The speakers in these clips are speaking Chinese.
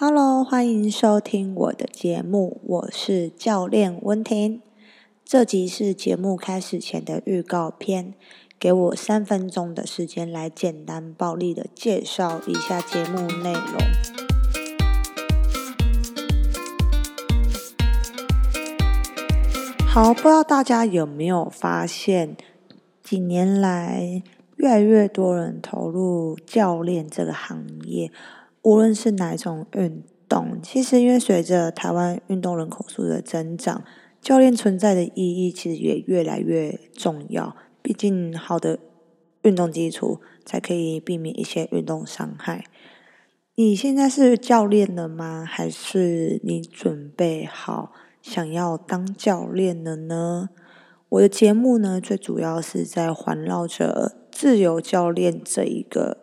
Hello，欢迎收听我的节目，我是教练温婷。这集是节目开始前的预告片，给我三分钟的时间来简单暴力的介绍一下节目内容。好，不知道大家有没有发现，几年来越来越多人投入教练这个行业。无论是哪一种运动，其实因为随着台湾运动人口数的增长，教练存在的意义其实也越来越重要。毕竟好的运动基础才可以避免一些运动伤害。你现在是教练了吗？还是你准备好想要当教练了呢？我的节目呢，最主要是在环绕着自由教练这一个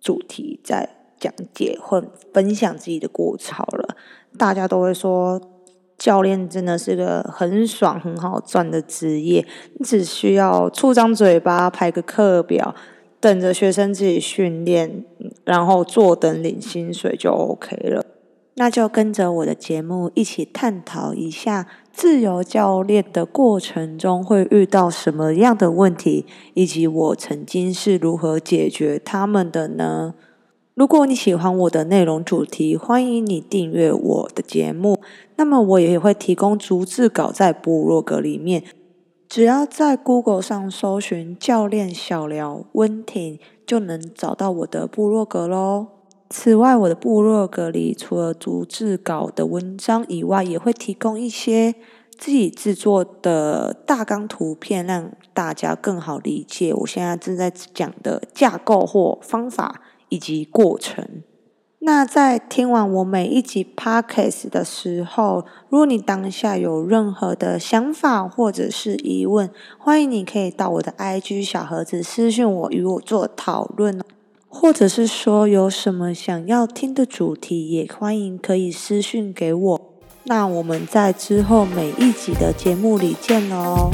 主题在。讲解或分享自己的过程了，大家都会说教练真的是个很爽、很好赚的职业。你只需要出张嘴巴，排个课表，等着学生自己训练，然后坐等领薪水就 OK 了。那就跟着我的节目一起探讨一下，自由教练的过程中会遇到什么样的问题，以及我曾经是如何解决他们的呢？如果你喜欢我的内容主题，欢迎你订阅我的节目。那么我也会提供逐字稿在部落格里面，只要在 Google 上搜寻“教练小聊温婷”，就能找到我的部落格喽。此外，我的部落格里除了逐字稿的文章以外，也会提供一些自己制作的大纲图片，让大家更好理解我现在正在讲的架构或方法。以及过程。那在听完我每一集 podcast 的时候，如果你当下有任何的想法或者是疑问，欢迎你可以到我的 IG 小盒子私信我，与我做讨论。或者是说有什么想要听的主题，也欢迎可以私信给我。那我们在之后每一集的节目里见喽。